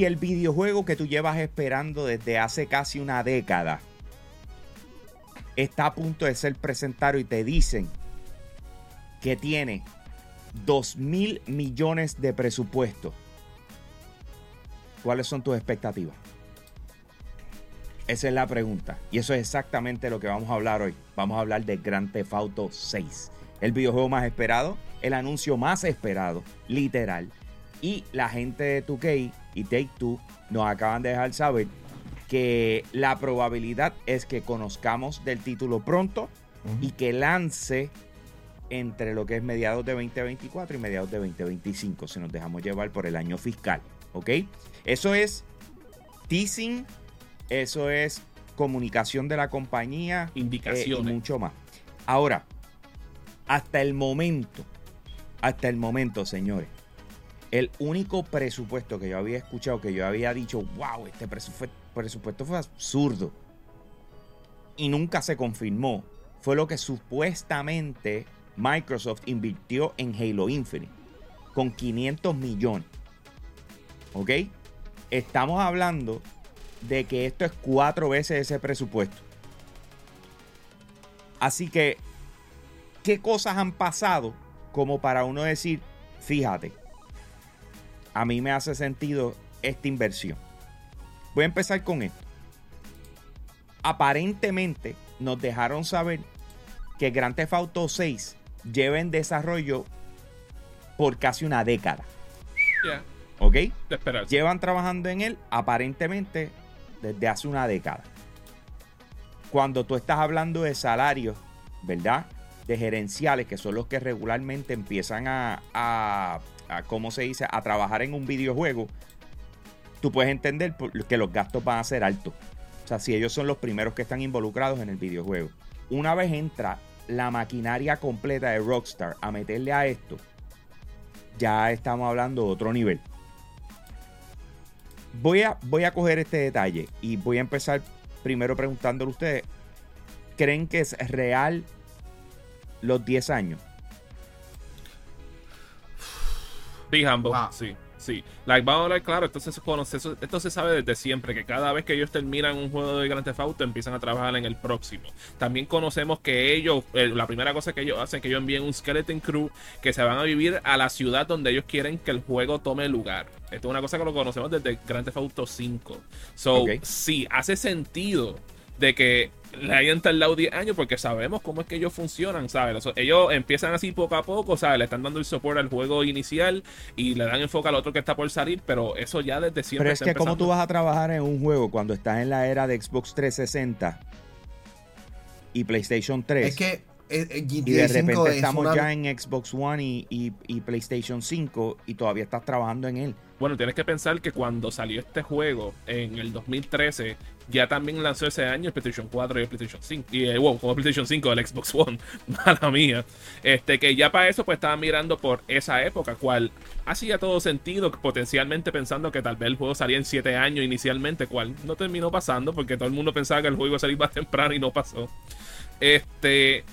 Si el videojuego que tú llevas esperando desde hace casi una década está a punto de ser presentado y te dicen que tiene 2 mil millones de presupuesto, ¿cuáles son tus expectativas? Esa es la pregunta. Y eso es exactamente lo que vamos a hablar hoy. Vamos a hablar de Grand Theft Auto 6. El videojuego más esperado, el anuncio más esperado, literal. Y la gente de 2K y Take Two nos acaban de dejar saber que la probabilidad es que conozcamos del título pronto y que lance entre lo que es mediados de 2024 y mediados de 2025, si nos dejamos llevar por el año fiscal. ¿Ok? Eso es teasing, eso es comunicación de la compañía, indicaciones y mucho más. Ahora, hasta el momento, hasta el momento, señores, el único presupuesto que yo había escuchado, que yo había dicho, wow, este presupuesto, fue absurdo. Y nunca se confirmó. Fue lo que supuestamente Microsoft invirtió en Halo Infinite. Con 500 millones. ¿Ok? Estamos hablando de que esto es cuatro veces ese presupuesto. Así que, ¿qué cosas han pasado como para uno decir, fíjate, a mí me hace sentido esta inversión? Voy a empezar con esto. Aparentemente nos dejaron saber que Grand Theft Auto 6 lleva en desarrollo por casi una década. ¿Ok? Llevan trabajando en él aparentemente desde hace una década. Cuando tú estás hablando de salarios, ¿verdad? De gerenciales, que son los que regularmente empiezan a, a, a ¿cómo se dice? A trabajar en un videojuego, tú puedes entender que los gastos van a ser altos. O sea, si ellos son los primeros que están involucrados en el videojuego. Una vez entra la maquinaria completa de Rockstar a meterle a esto, ya estamos hablando de otro nivel. Voy a, voy a coger este detalle y voy a empezar primero preguntándole a ustedes, ¿creen que es real los 10 años? Big Humble, sí. Sí, like, vamos a hablar claro, conoce, esto se sabe desde siempre, que cada vez que ellos terminan un juego de Grand Theft Auto empiezan a trabajar en el próximo. También conocemos que ellos, eh, la primera cosa que ellos hacen es que ellos envíen un Skeleton Crew que se van a vivir a la ciudad donde ellos quieren que el juego tome lugar. Esto es una cosa que lo conocemos desde Grand Theft Auto 5. So, sí, hace sentido de que le hayan tardado 10 años porque sabemos cómo es que ellos funcionan, ¿sabes? Ellos empiezan así poco a poco, ¿sabes? Le están dando el soporte al juego inicial y le dan enfoque al otro que está por salir, pero eso ya desde siempre. Pero es que, ¿cómo tú vas a trabajar en un juego cuando estás en la era de Xbox 360 y PlayStation 3? Es que eh, eh, y de repente estamos ya en Xbox One y, y, PlayStation 5 y todavía estás trabajando en él. Bueno, tienes que pensar que cuando salió este juego en el 2013, ya también lanzó ese año el PlayStation 4 y el PlayStation 5. Y eh, wow, como PlayStation 5, el Xbox One. Mala mía. Este, que ya para eso, pues estaban mirando por esa época, cual hacía todo sentido, potencialmente pensando que tal vez el juego salía en 7 años inicialmente, cual no terminó pasando porque todo el mundo pensaba que el juego iba a salir más temprano y no pasó. Este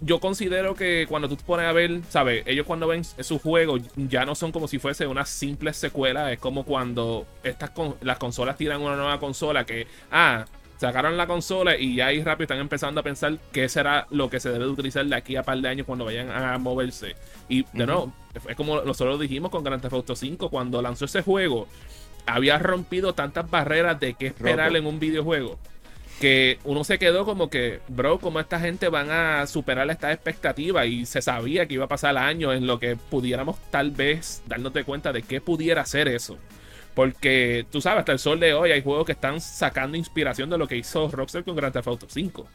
yo considero que cuando tú te pones a ver, ¿sabes? Ellos cuando ven su juego ya no son como si fuese una simple secuela. Es como cuando estas las consolas tiran una nueva consola que, ah, sacaron la consola y ya ahí rápido están empezando a pensar qué será lo que se debe de utilizar de aquí a par de años cuando vayan a moverse. Y de nuevo, es como nosotros dijimos con Grand Theft Auto 5, cuando lanzó ese juego, había rompido tantas barreras de qué esperar en un videojuego que uno se quedó como que, bro, como esta gente van a superar esta expectativa y se sabía que iba a pasar años en lo que pudiéramos tal vez darnos de cuenta de qué pudiera ser eso. Porque tú sabes, hasta el sol de hoy hay juegos que están sacando inspiración de lo que hizo Rockstar con Grand Theft Auto 5.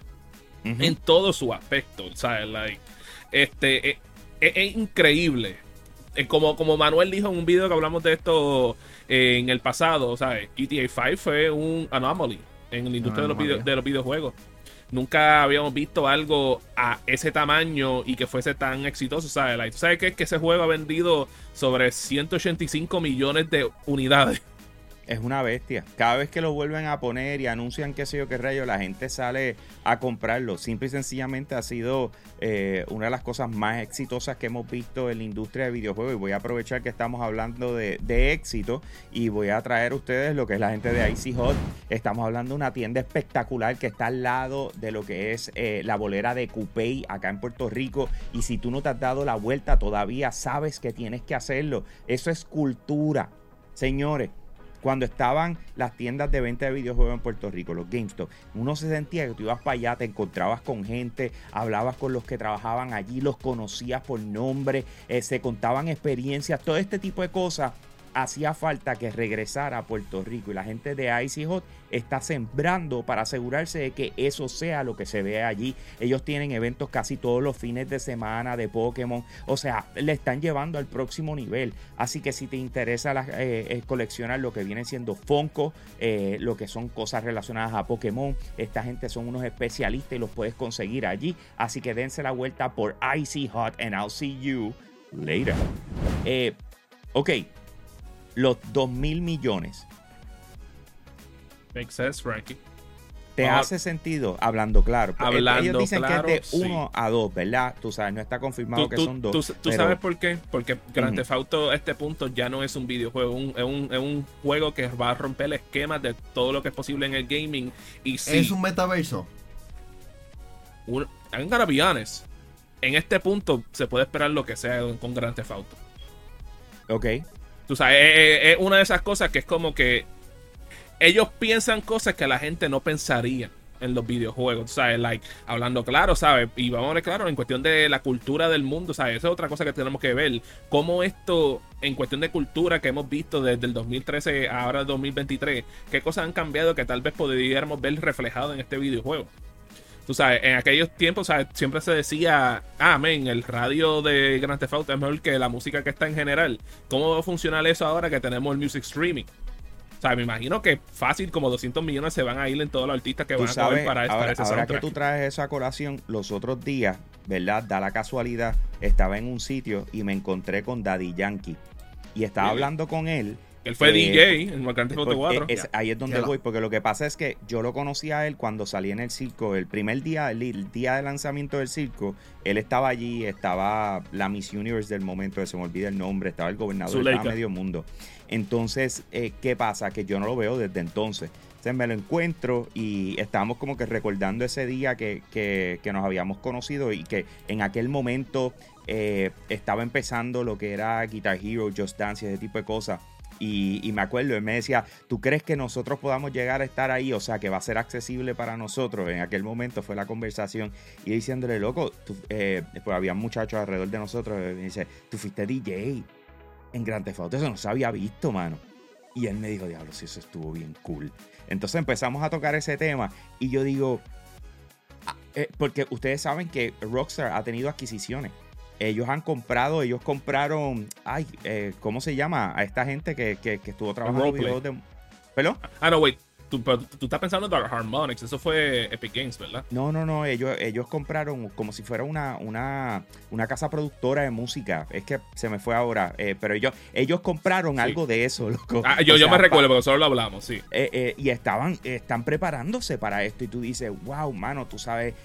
En todo su aspecto, ¿sabes? Like, este, e, e, es, increíble. Como, como Manuel dijo en un video que hablamos de esto en el pasado, ¿sabes? GTA 5 fue un anomaly en la industria de, los de, los videojuegos. Nunca habíamos visto algo a ese tamaño y que fuese tan exitoso. ¿Sabes? ¿Sabes qué? Que ese juego ha vendido sobre 185 millones de unidades. Es una bestia. Cada vez que lo vuelven a poner y anuncian qué sé yo qué rayo, la gente sale a comprarlo. Simple y sencillamente ha sido eh, una de las cosas más exitosas que hemos visto en la industria de videojuegos. Y voy a aprovechar que estamos hablando de, éxito y voy a traer a ustedes lo que es la gente de Icy Hot. Estamos hablando de una tienda espectacular que está al lado de lo que es eh, la bolera de Coupey acá en Puerto Rico. Y si tú no te has dado la vuelta todavía, sabes que tienes que hacerlo. Eso es cultura. Señores, cuando estaban las tiendas de venta de videojuegos en Puerto Rico, los GameStop, uno se sentía que tú ibas para allá, te encontrabas con gente, hablabas con los que trabajaban allí, los conocías por nombre, eh, se contaban experiencias, todo este tipo de cosas hacía falta que regresara a Puerto Rico y la gente de Icy Hot está sembrando para asegurarse de que eso sea lo que se ve allí. Ellos tienen eventos casi todos los fines de semana de Pokémon, o sea, le están llevando al próximo nivel. Así que si te interesa eh, eh, coleccionar lo que viene siendo Funko, eh, lo que son cosas relacionadas a Pokémon, esta gente son unos especialistas y los puedes conseguir allí. Así que dense la vuelta por Icy Hot and I'll see you later. ok, los 2 mil millones. Makes sense, Frankie. ¿Te hace sentido? Hablando claro. Hablando Ellos dicen que es de 1 a 2, ¿verdad? Tú sabes, no está confirmado que son 2. ¿Tú, sabes por qué? Porque Grand Theft Auto a este punto ya no es un videojuego, es, un, es, un, juego que va a romper el esquema de todo lo que es posible en el gaming. Y ¿Es un metaverso? Un, I'm gonna be En este punto se puede esperar lo que sea con Grand Theft Auto. Ok. Tú sabes, es, una de esas cosas que es como que ellos piensan cosas que la gente no pensaría en los videojuegos, ¿sabes? Like, hablando claro, ¿sabes? Y vamos a ver claro, en cuestión de la cultura del mundo, ¿sabes? Esa es otra cosa que tenemos que ver. Cómo esto, en cuestión de cultura que hemos visto desde el 2013 a ahora el 2023, qué cosas han cambiado que tal vez podríamos ver reflejado en este videojuego. Tú sabes, en aquellos tiempos siempre se decía, ah, men, el radio de Grand Theft Auto es mejor que la música que está en general. ¿Cómo va a funcionar eso ahora que tenemos el music streaming? O sea, me imagino que fácil como 200 millones se van a ir en todos los artistas que van a coger para, ahora, ahora que tú traes esa colación, los otros días, ¿verdad? Da la casualidad, estaba en un sitio y me encontré con Daddy Yankee. Y estaba hablando con él él fue DJ en Marcante Foto 4. ahí es donde voy, porque lo que pasa es que yo lo conocí a él cuando salí en el circo. El primer día, el, día de lanzamiento del circo, él estaba allí, estaba la Miss Universe del momento, se me olvida el nombre, estaba el gobernador, de medio mundo. Entonces, eh, ¿qué pasa? Que yo no lo veo desde entonces. Entonces me lo encuentro y estábamos como que recordando ese día que, que, nos habíamos conocido y que en aquel momento eh, estaba empezando lo que era Guitar Hero, Just Dance y ese tipo de cosas. Y, me acuerdo, él me decía, ¿tú crees que nosotros podamos llegar a estar ahí? O sea, que va a ser accesible para nosotros. En aquel momento fue la conversación. Y diciéndole, loco, eh, pues había muchachos alrededor de nosotros. Me dice, tú fuiste DJ en Grand Theft. Eso no se había visto, mano. Y él me dijo, diablo, sí, eso estuvo bien cool. Entonces empezamos a tocar ese tema. Y yo digo, ah, eh, porque ustedes saben que Rockstar ha tenido adquisiciones ellos han comprado, ellos compraron, ay, eh, ¿cómo se llama? A esta gente que, que, estuvo trabajando en videos de... ¿Perdón? Ah, no, wait. Tú, tú, estás pensando en Dark Harmonix, eso fue Epic Games, ¿verdad? No, no, no, ellos, ellos compraron como si fuera una, una, una casa productora de música. Es que se me fue ahora, eh, pero ellos, ellos compraron algo de eso, loco. Ah, yo, yo me recuerdo, porque solo lo hablamos, sí. Eh, y estaban, están preparándose para esto y tú dices, wow, mano, tú sabes,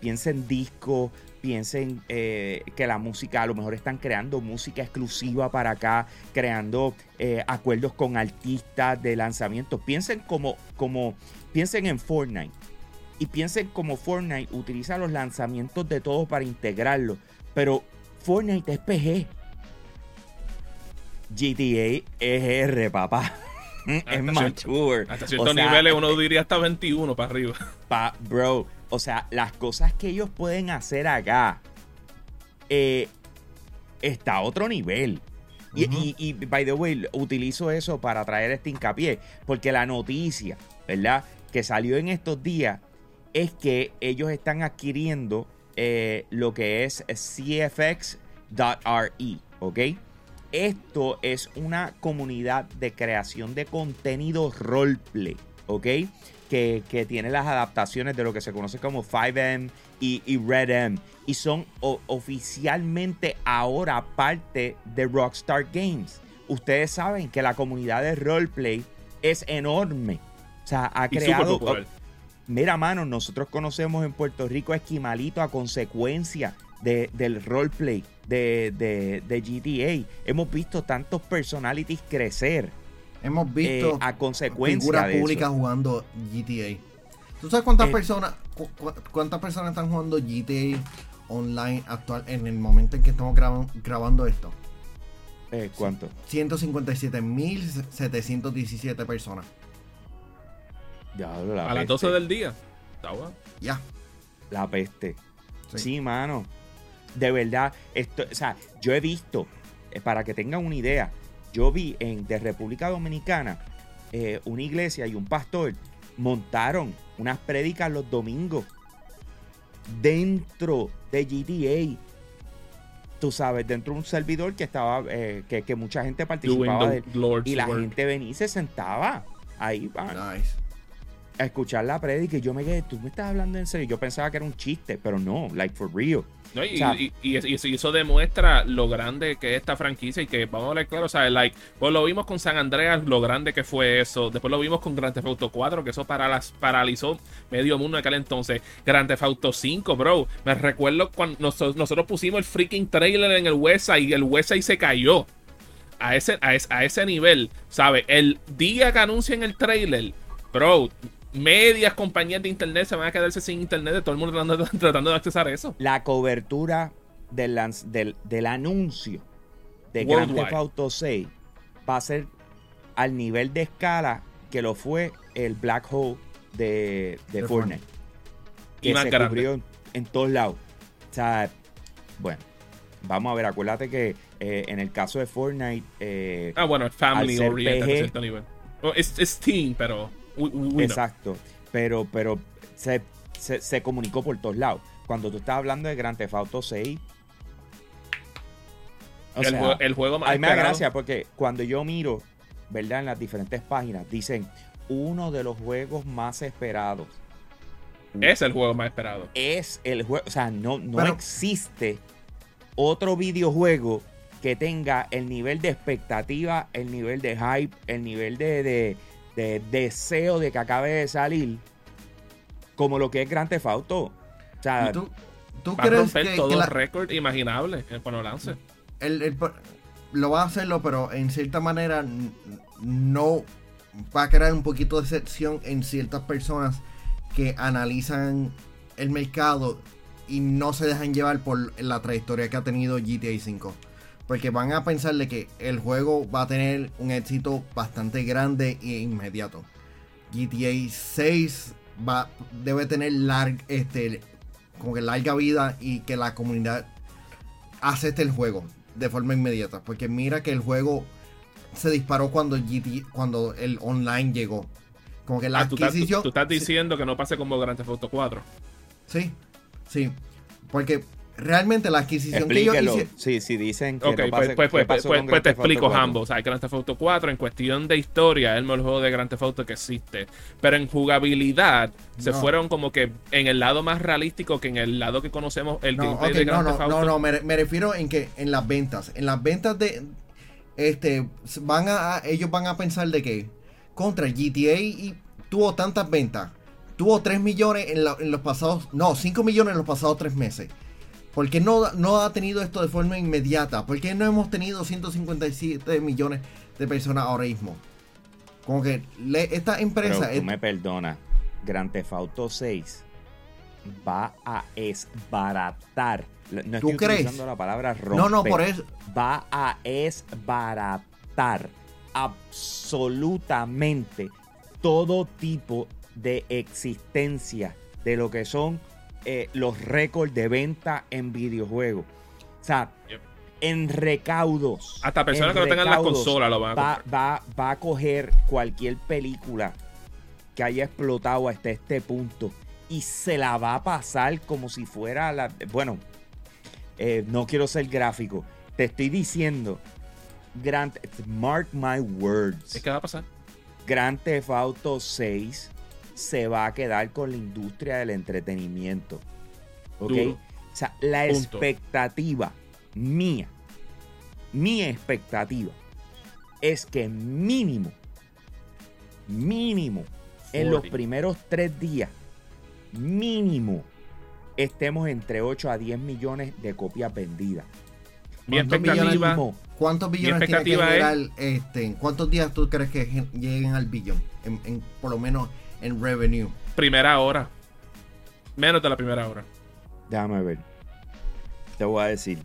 piensa en disco, piensen eh, que la música, a lo mejor están creando música exclusiva para acá, creando eh, acuerdos con artistas de lanzamiento. Piensen como, como, piensen en Fortnite. Y piensen como Fortnite utiliza los lanzamientos de todos para integrarlo. Pero Fortnite es PG. GTA es R, papá. es mature. Hasta ciertos niveles uno diría hasta 21 para arriba. Pa, bro, o sea, las cosas que ellos pueden hacer acá eh, está a otro nivel. y, by the way, utilizo eso para traer este hincapié, porque la noticia, ¿verdad? Que salió en estos días es que ellos están adquiriendo eh, lo que es cfx.re, ¿ok? Esto es una comunidad de creación de contenido roleplay, ¿ok? Que, tiene las adaptaciones de lo que se conoce como 5M y, Red M. Y son oficialmente ahora parte de Rockstar Games. Ustedes saben que la comunidad de roleplay es enorme. O sea, ha creado. Mira, mano, nosotros conocemos en Puerto Rico a Esquimalito a consecuencia del roleplay de, de, de, GTA. Hemos visto tantos personalities crecer. Hemos visto eh, a consecuencia figuras públicas jugando GTA. ¿Tú sabes cuántas eh, personas cuántas personas están jugando GTA online actual en el momento en que estamos grabando esto? Eh, ¿Cuánto? 157.717 personas. a las 12 del día. Ya. La peste. Sí. mano. De verdad, esto, o sea, yo he visto, eh, para que tengan una idea, yo vi en de República Dominicana eh, una iglesia y un pastor montaron unas prédicas los domingos dentro de GTA tú sabes, dentro de un servidor que estaba, eh, que, mucha gente participaba de, y la gente venía y se sentaba ahí a escuchar la predica y yo me quedé, tú me estás hablando en serio, yo pensaba que era un chiste, pero no, like for real y, eso demuestra lo grande que es esta franquicia y que vamos a ver claro, o sea, like, pues lo vimos con San Andreas, lo grande que fue eso. Después lo vimos con Grand Theft Auto 4, que eso para las, paralizó medio mundo en aquel entonces. Grand Theft Auto 5, bro. Me recuerdo cuando nosotros, pusimos el freaking trailer en el website y el website se cayó. A ese, a, a ese nivel, ¿sabes? El día que anuncian el trailer, bro, medias compañías de internet se van a quedarse sin internet de todo el mundo tratando, de accesar eso. La cobertura del, del, anuncio de Grand Theft Auto 6 va a ser al nivel de escala que lo fue el Black Hole de, Fortnite. Que se cubrió en, todos lados. O sea, bueno, vamos a ver, acuérdate que eh, en el caso de Fortnite. Eh, ah, bueno, Family oriented a cierto nivel. es, es Team, pero. Exacto. Pero, pero se, se, comunicó por todos lados. Cuando tú estás hablando de Grand Theft Auto 6. el, juego más. A mí me da gracia porque cuando yo miro, ¿verdad? En las diferentes páginas, dicen uno de los juegos más esperados. Es el juego más esperado. Es el juego. O sea, no, no existe otro videojuego que tenga el nivel de expectativa, el nivel de hype, el nivel de, de deseo de que acabe de salir como lo que es Grand Theft Auto. O sea, ¿Tú, tú va a romper todo el récord imaginable cuando lance. El, lo va a hacerlo, pero en cierta manera no va a crear un poquito de excepción en ciertas personas que analizan el mercado y no se dejan llevar por la trayectoria que ha tenido GTA 5. Porque van a pensar de que el juego va a tener un éxito bastante grande e inmediato. GTA 6 va, debe tener este, como que larga vida y que la comunidad acepte el juego de forma inmediata. Porque mira que el juego se disparó cuando, GTA, cuando el online llegó. Como que la ah, adquisición. ¿tú, estás diciendo que no pase como Grand Theft Auto 4. Sí, sí. Porque realmente la adquisición que ellos hicieron. Sí, sí, dicen que. Ok, pues, pues, pues, pues, pues te explico, Hambo. O sea, Grand Theft Auto 4, en cuestión de historia, es el mejor juego de Grand Theft Auto que existe. Pero en jugabilidad, se fueron como que en el lado más realístico que en el lado que conocemos el no, de Grand Theft Auto. No, no, me, me, refiero en que en las ventas. En las ventas de. Este. van a Ellos van a pensar de que. Contra GTA y tuvo tantas ventas. Tuvo 3 millones en, en los pasados. No, 5 millones en los pasados 3 meses. ¿Por qué no, no ha tenido esto de forma inmediata? ¿Por qué no hemos tenido 157 millones de personas ahora mismo? Como que esta empresa... Pero tú me perdonas, Grand Theft Auto 6 va a esbaratar. No estoy utilizando la palabra romper. No, no, por eso. Va a esbaratar absolutamente todo tipo de existencia de lo que son eh, los récords de venta en videojuegos. O sea, en recaudos. Hasta personas que no tengan la consola lo van a va, va, a coger cualquier película que haya explotado hasta este punto y se la va a pasar como si fuera la. Bueno, eh, no quiero ser gráfico. Te estoy diciendo, Grand, mark my words. ¿Qué va a pasar? Grand Theft Auto 6 se va a quedar con la industria del entretenimiento. ¿Ok? O sea, la expectativa mía, mi expectativa es que mínimo mínimo, en los primeros tres días, mínimo, estemos entre 8 a 10 millones de copias vendidas. Mi expectativa, ¿Cuántos billones tiene que llegar, este, ¿En cuántos días tú crees que lleguen al billón? En, por lo menos en revenue. Primera hora. Menos de la primera hora. Déjame ver. Te voy a decir.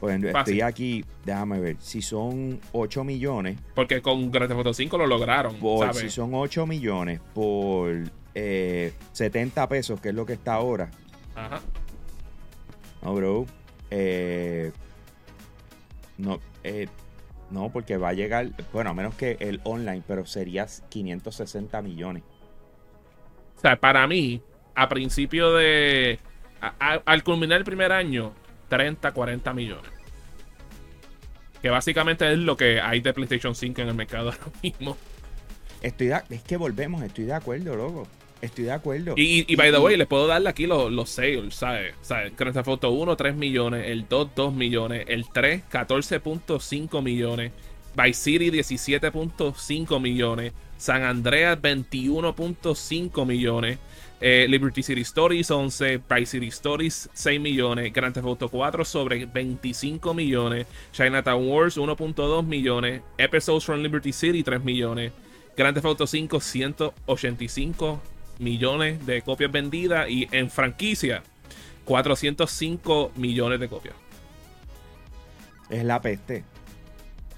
Pues estoy aquí, déjame ver. Si son 8 millones. Porque con Grand Theft Auto 5 lo lograron. Si son 8 millones por eh, 70 pesos, que es lo que está ahora. Ajá. No, bro. Eh, no, eh, no, porque va a llegar, bueno, a menos que el online, pero sería 560 millones. O sea, para mí, a principio de. al culminar el primer año, 30, 40 millones. Que básicamente es lo que hay de PlayStation 5 en el mercado ahora mismo. Estoy es que volvemos, estoy de acuerdo, loco. Estoy de acuerdo. Y, y, by the way, les puedo darle aquí los, los sales, ¿sabes? ¿sabes? Grand Theft Auto 1, 3 millones. El 2, 2 millones. El 3, 14.5 millones. Vice City, 17.5 millones. San Andreas, 21.5 millones. Eh, Liberty City Stories 11, Vice City Stories 6 millones, Grand Theft Auto 4 sobre 25 millones, Chinatown Wars 1.2 millones, Episodes from Liberty City 3 millones, Grand Theft Auto 5 185 millones de copias vendidas y en franquicia 405 millones de copias. Es la peste.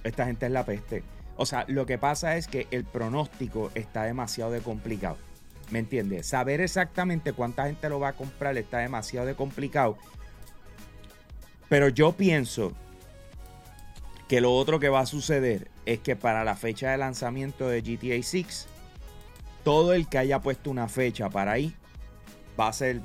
Esta gente es la peste. O sea, lo que pasa es que el pronóstico está demasiado de complicado. ¿Me entiendes? Saber exactamente cuánta gente lo va a comprar está demasiado de complicado. Pero yo pienso que lo otro que va a suceder es que para la fecha de lanzamiento de GTA 6 todo el que haya puesto una fecha para ahí va a ser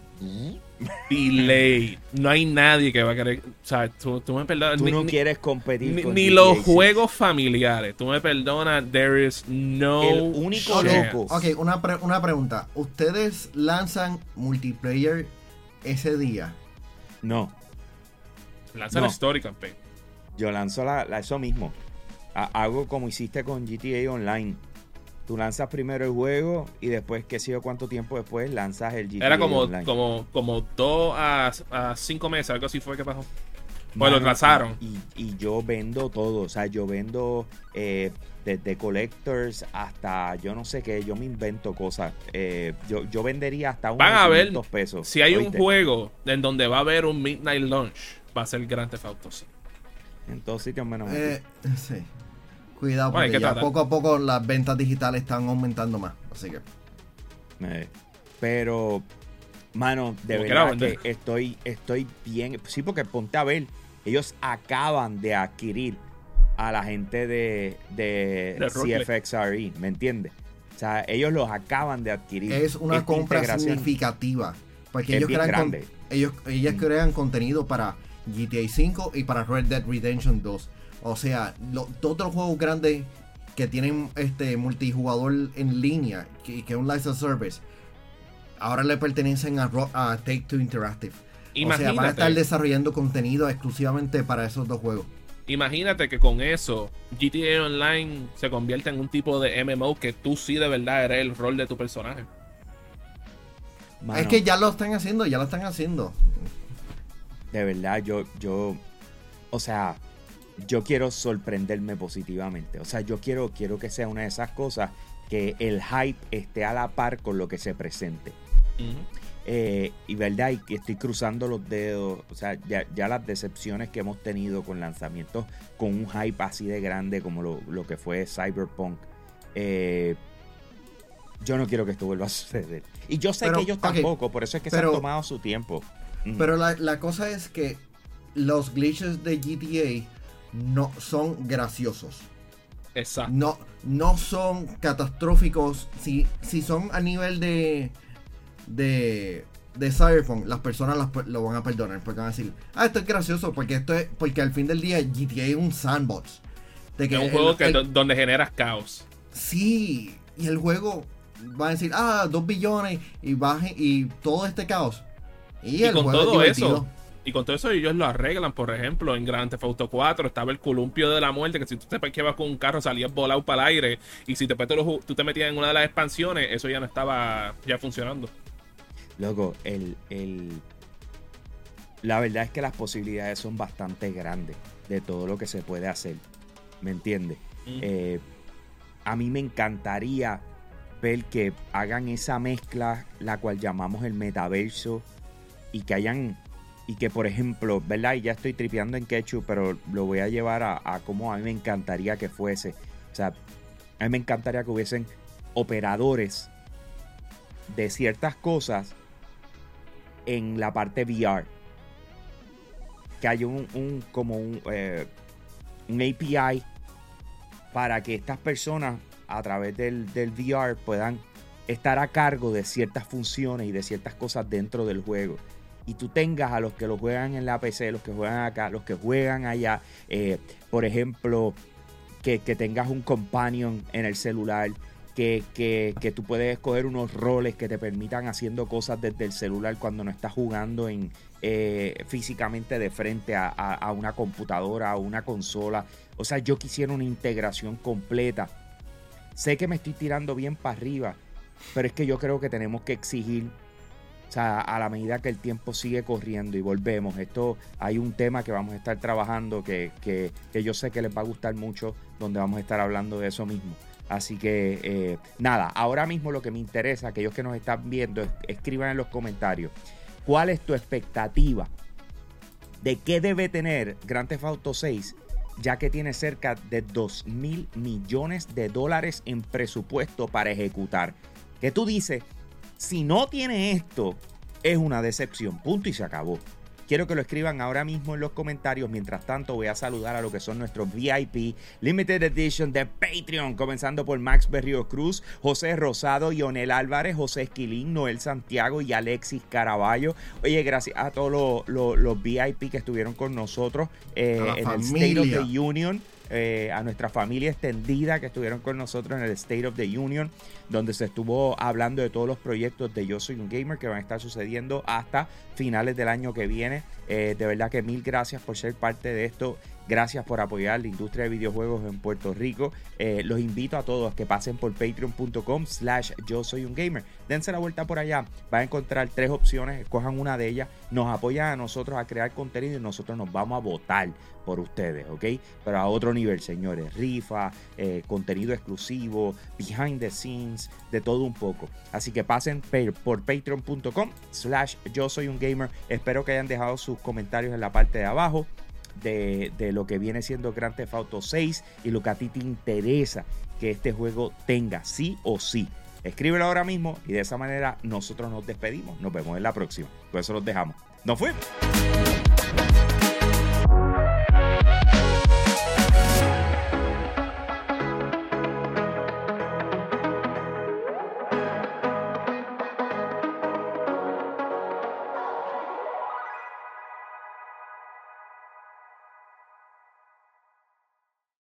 delay. No hay nadie que va a querer. O sea, tú, me perdonas. Tú no quieres competir ni, ni los juegos familiares. Tú me perdonas. There is no. El único loco. Ok, una, una pregunta. ¿Ustedes lanzan multiplayer ese día? No. Lanzan no. Story Campaign. Yo lanzo la, eso mismo. hago como hiciste con GTA Online Tú lanzas primero el juego y después, qué sé yo cuánto tiempo después, lanzas el GTA Era como, como, como dos a, a cinco meses, algo así fue que pasó. Pues lo lanzaron. Y, yo vendo todo, o sea, yo vendo eh, desde collectors hasta yo no sé qué, yo me invento cosas. Eh, yo, yo vendería hasta unos Van a ver, pesos. Si hay un juego en donde va a haber un Midnight Launch, va a ser Grand Theft Auto En todos sitios menos eh, Sí. Cuidado, porque ya poco a poco las ventas digitales están aumentando más. Así que. Eh, pero, mano, de verdad que estoy, estoy bien. Sí, porque ponte a ver, ellos acaban de adquirir a la gente de, de, CFXRE, ¿me entiendes? O sea, ellos los acaban de adquirir. Es una compra significativa. Porque ellos crean, ellos, ellos crean contenido para GTA 5 y para Red Dead Redemption 2. O sea, todos los juegos grandes que tienen este multijugador en línea, que, que es un license service, ahora le pertenecen a, Take Two Interactive. O sea, van a estar desarrollando contenido exclusivamente para esos dos juegos. Imagínate que con eso GTA Online se convierte en un tipo de MMO que tú sí de verdad eres el rol de tu personaje. Es que ya lo están haciendo, ya lo están haciendo. De verdad, yo, yo, o sea, yo quiero sorprenderme positivamente. O sea, yo quiero, quiero que sea una de esas cosas que el hype esté a la par con lo que se presente. Eh, y verdad, y estoy cruzando los dedos. O sea, ya, las decepciones que hemos tenido con lanzamientos con un hype así de grande como lo, que fue Cyberpunk. Eh, yo no quiero que esto vuelva a suceder. Y yo sé que ellos tampoco, por eso es que se han tomado su tiempo. Pero la, la cosa es que los glitches de GTA no son graciosos. Exacto. No, no son catastróficos. Si, si son a nivel de, de, de Cyberpunk, las personas lo van a perdonar. Porque van a decir, ah, esto es gracioso. Porque esto es, porque al fin del día GTA es un sandbox. De que es un juego que, donde generas caos. Sí, y el juego va a decir, ah, dos billones y baje y todo este caos. Y, con todo eso, Y con todo eso ellos lo arreglan. Por ejemplo, en Grand Theft Auto 4 estaba el columpio de la muerte, que si tú te parqueabas con un carro salías volado para el aire. Y si te, tú te metías en una de las expansiones, eso ya no estaba ya funcionando. Loco, el, el... La verdad es que las posibilidades son bastante grandes de todo lo que se puede hacer. ¿Me entiendes? Eh, a mí me encantaría ver que hagan esa mezcla, la cual llamamos el metaverso, y que hayan, y que por ejemplo, ¿verdad? Y ya estoy tripeando en Ketchup, pero lo voy a llevar a, a como a mí me encantaría que fuese. O sea, a mí me encantaría que hubiesen operadores de ciertas cosas en la parte VR. Que haya un, como un, eh, un API para que estas personas a través del, del VR puedan estar a cargo de ciertas funciones y de ciertas cosas dentro del juego y tú tengas a los que lo juegan en la PC, los que juegan acá, los que juegan allá, eh, por ejemplo, que, tengas un companion en el celular, que, que, tú puedes escoger unos roles que te permitan haciendo cosas desde el celular cuando no estás jugando en, eh, físicamente de frente a, a una computadora, a una consola. O sea, yo quisiera una integración completa. Sé que me estoy tirando bien para arriba, pero es que yo creo que tenemos que exigir sea, a la medida que el tiempo sigue corriendo y volvemos, esto hay un tema que vamos a estar trabajando que, yo sé que les va a gustar mucho, donde vamos a estar hablando de eso mismo. Así que eh, nada, ahora mismo lo que me interesa, aquellos que nos están viendo, escriban en los comentarios cuál es tu expectativa de qué debe tener Grand Theft Auto 6 ya que tiene cerca de 2 mil millones de dólares en presupuesto para ejecutar. ¿Qué tú dices? Si no tiene esto, es una decepción. Punto y se acabó. Quiero que lo escriban ahora mismo en los comentarios. Mientras tanto, voy a saludar a lo que son nuestros VIP Limited Edition de Patreon, comenzando por Max Berrio Cruz, José Rosado, Ionel Álvarez, José Esquilín, Noel Santiago y Alexis Caraballo. Oye, gracias a todos los, VIP que estuvieron con nosotros eh, en el State of the Union. Eh, a nuestra familia extendida que estuvieron con nosotros en el State of the Union, donde se estuvo hablando de todos los proyectos de Yo Soy un Gamer que van a estar sucediendo hasta finales del año que viene. Eh, de verdad que mil gracias por ser parte de esto. Gracias por apoyar la industria de videojuegos en Puerto Rico. Eh, los invito a todos que pasen por patreon.com slash yo soy un gamer. Dense la vuelta por allá. Van a encontrar tres opciones. Escojan una de ellas. Nos apoyan a nosotros a crear contenido y nosotros nos vamos a votar por ustedes, ¿ok? Pero a otro nivel, señores. Rifa, eh, contenido exclusivo, behind the scenes, de todo un poco. Así que pasen por patreon.com slash yo soy un gamer. Espero que hayan dejado sus comentarios en la parte de abajo de, lo que viene siendo Grand Theft Auto 6 y lo que a ti te interesa que este juego tenga, sí o sí. Escríbelo ahora mismo y de esa manera nosotros nos despedimos. Nos vemos en la próxima. Por eso los dejamos. ¡Nos fuimos!